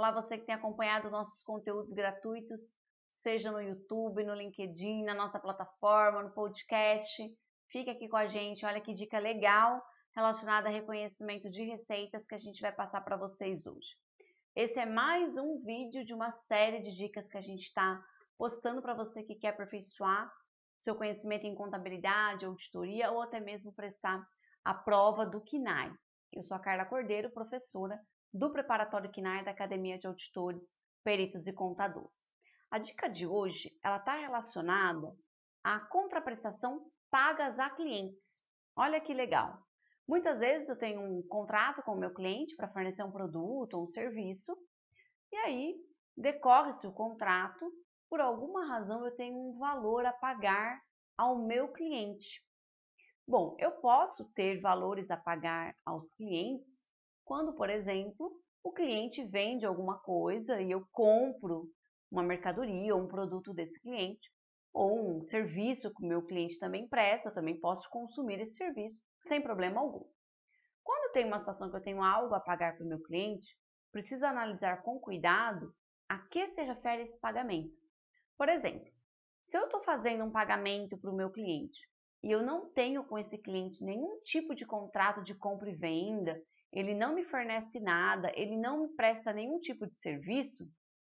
Olá, você que tem acompanhado nossos conteúdos gratuitos, seja no YouTube, no LinkedIn, na nossa plataforma, no podcast. Fique aqui com a gente, olha que dica legal relacionada a reconhecimento de receitas que a gente vai passar para vocês hoje. Esse é mais um vídeo de uma série de dicas que a gente está postando para você que quer aperfeiçoar seu conhecimento em contabilidade, auditoria ou até mesmo prestar a prova do KINAI. Eu sou a Carla Cordeiro, professora do Preparatório KINAI da Academia de Auditores, Peritos e Contadores. A dica de hoje ela está relacionada à contraprestação pagas a clientes. Olha que legal! Muitas vezes eu tenho um contrato com o meu cliente para fornecer um produto ou um serviço, e aí decorre-se o contrato, por alguma razão eu tenho um valor a pagar ao meu cliente. Bom, eu posso ter valores a pagar aos clientes quando, por exemplo, o cliente vende alguma coisa e eu compro uma mercadoria ou um produto desse cliente, ou um serviço que o meu cliente também presta, eu também posso consumir esse serviço sem problema algum. Quando tem uma situação que eu tenho algo a pagar para o meu cliente, preciso analisar com cuidado a que se refere esse pagamento. Por exemplo, se eu estou fazendo um pagamento para o meu cliente e eu não tenho com esse cliente nenhum tipo de contrato de compra e venda, ele não me fornece nada, ele não me presta nenhum tipo de serviço,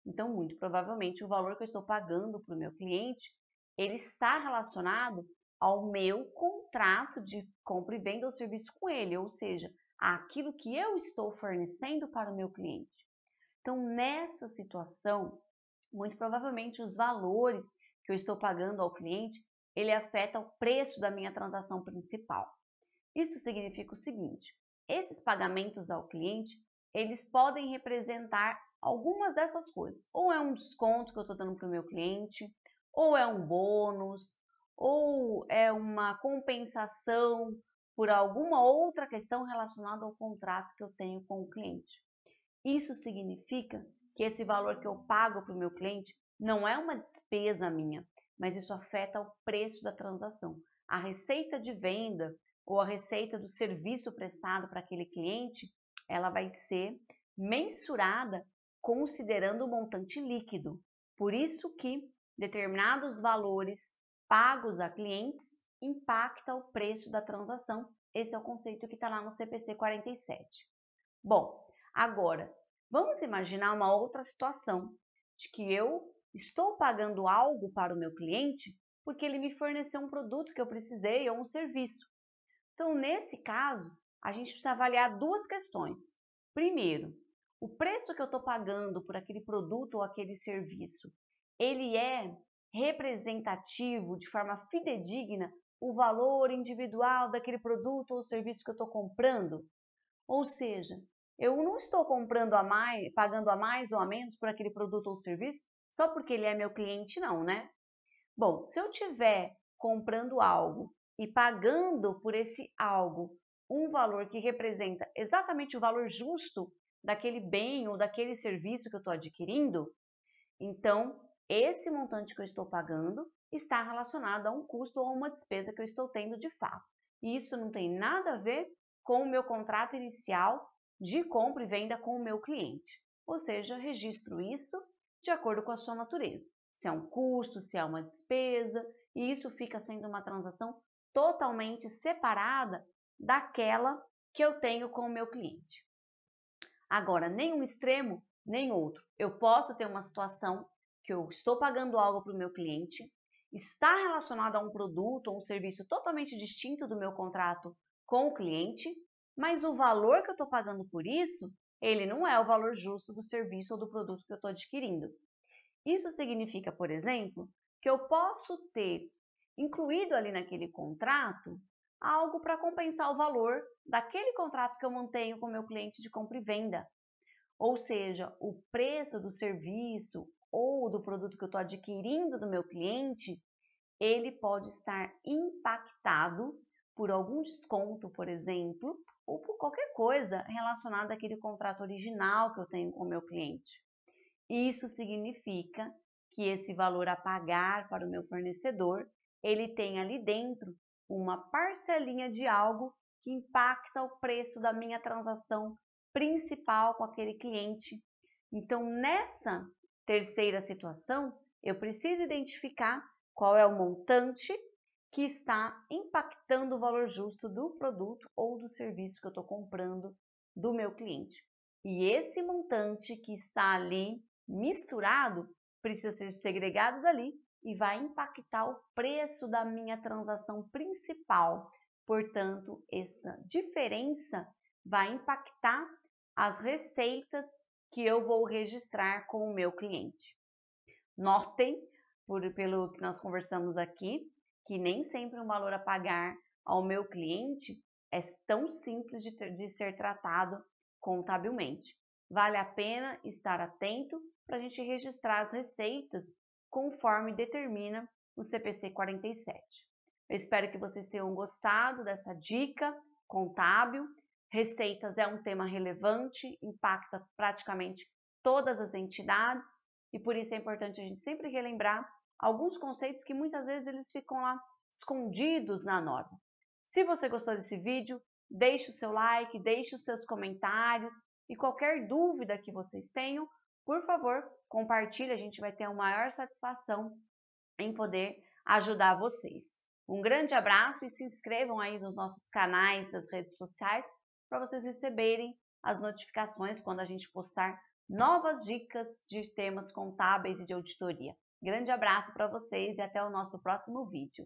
então muito provavelmente o valor que eu estou pagando para o meu cliente, ele está relacionado ao meu contrato de compra e venda ou serviço com ele, ou seja, aquilo que eu estou fornecendo para o meu cliente. Então, nessa situação, muito provavelmente os valores que eu estou pagando ao cliente, ele afeta o preço da minha transação principal. Isso significa o seguinte, esses pagamentos ao cliente, eles podem representar algumas dessas coisas. Ou é um desconto que eu estou dando para o meu cliente, ou é um bônus, ou é uma compensação por alguma outra questão relacionada ao contrato que eu tenho com o cliente. Isso significa que esse valor que eu pago para o meu cliente não é uma despesa minha, mas isso afeta o preço da transação. A receita de venda ou a receita do serviço prestado para aquele cliente, ela vai ser mensurada considerando o montante líquido. Por isso que determinados valores pagos a clientes impacta o preço da transação. Esse é o conceito que está lá no CPC 47. Bom, agora vamos imaginar uma outra situação de que eu estou pagando algo para o meu cliente porque ele me forneceu um produto que eu precisei ou um serviço. Então, nesse caso, a gente precisa avaliar duas questões. Primeiro, o preço que eu estou pagando por aquele produto ou aquele serviço, ele é representativo, de forma fidedigna, o valor individual daquele produto ou serviço que eu estou comprando? Ou seja, eu não estou comprando a mais, pagando a mais ou a menos por aquele produto ou serviço só porque ele é meu cliente, não, né? Bom, se eu tiver comprando algo e pagando por esse algo um valor que representa exatamente o valor justo daquele bem ou daquele serviço que eu estou adquirindo, então esse montante que eu estou pagando está relacionado a um custo ou a uma despesa que eu estou tendo de fato. E isso não tem nada a ver com o meu contrato inicial de compra e venda com o meu cliente. Ou seja, registro isso de acordo com a sua natureza. Se é um custo, se é uma despesa, e isso fica sendo uma transação totalmente separada daquela que eu tenho com o meu cliente. Agora, nem um extremo, nem outro. Eu posso ter uma situação que eu estou pagando algo para o meu cliente, está relacionado a um produto ou um serviço totalmente distinto do meu contrato com o cliente, mas o valor que eu estou pagando por isso, ele não é o valor justo do serviço ou do produto que eu estou adquirindo. Isso significa, por exemplo, que eu posso ter incluído ali naquele contrato algo para compensar o valor daquele contrato que eu mantenho com o meu cliente de compra e venda. Ou seja, o preço do serviço ou do produto que eu estou adquirindo do meu cliente, ele pode estar impactado por algum desconto, por exemplo, ou por qualquer coisa relacionada àquele contrato original que eu tenho com o meu cliente. Isso significa que esse valor a pagar para o meu fornecedor ele tem ali dentro uma parcelinha de algo que impacta o preço da minha transação principal com aquele cliente. Então, nessa terceira situação, eu preciso identificar qual é o montante que está impactando o valor justo do produto ou do serviço que eu estou comprando do meu cliente. E esse montante que está ali misturado precisa ser segregado dali e vai impactar o preço da minha transação principal. Portanto, essa diferença vai impactar as receitas que eu vou registrar com o meu cliente. Notem, por, pelo que nós conversamos aqui, que nem sempre um valor a pagar ao meu cliente é tão simples de, ter, de ser tratado contabilmente. Vale a pena estar atento para a gente registrar as receitas conforme determina o CPC 47. Eu espero que vocês tenham gostado dessa dica contábil. Receitas é um tema relevante, impacta praticamente todas as entidades e por isso é importante a gente sempre relembrar alguns conceitos que muitas vezes eles ficam lá escondidos na norma. Se você gostou desse vídeo, deixe o seu like, deixe os seus comentários e qualquer dúvida que vocês tenham, por favor, compartilhe, a gente vai ter a maior satisfação em poder ajudar vocês. Um grande abraço e se inscrevam aí nos nossos canais das redes sociais para vocês receberem as notificações quando a gente postar novas dicas de temas contábeis e de auditoria. Grande abraço para vocês e até o nosso próximo vídeo.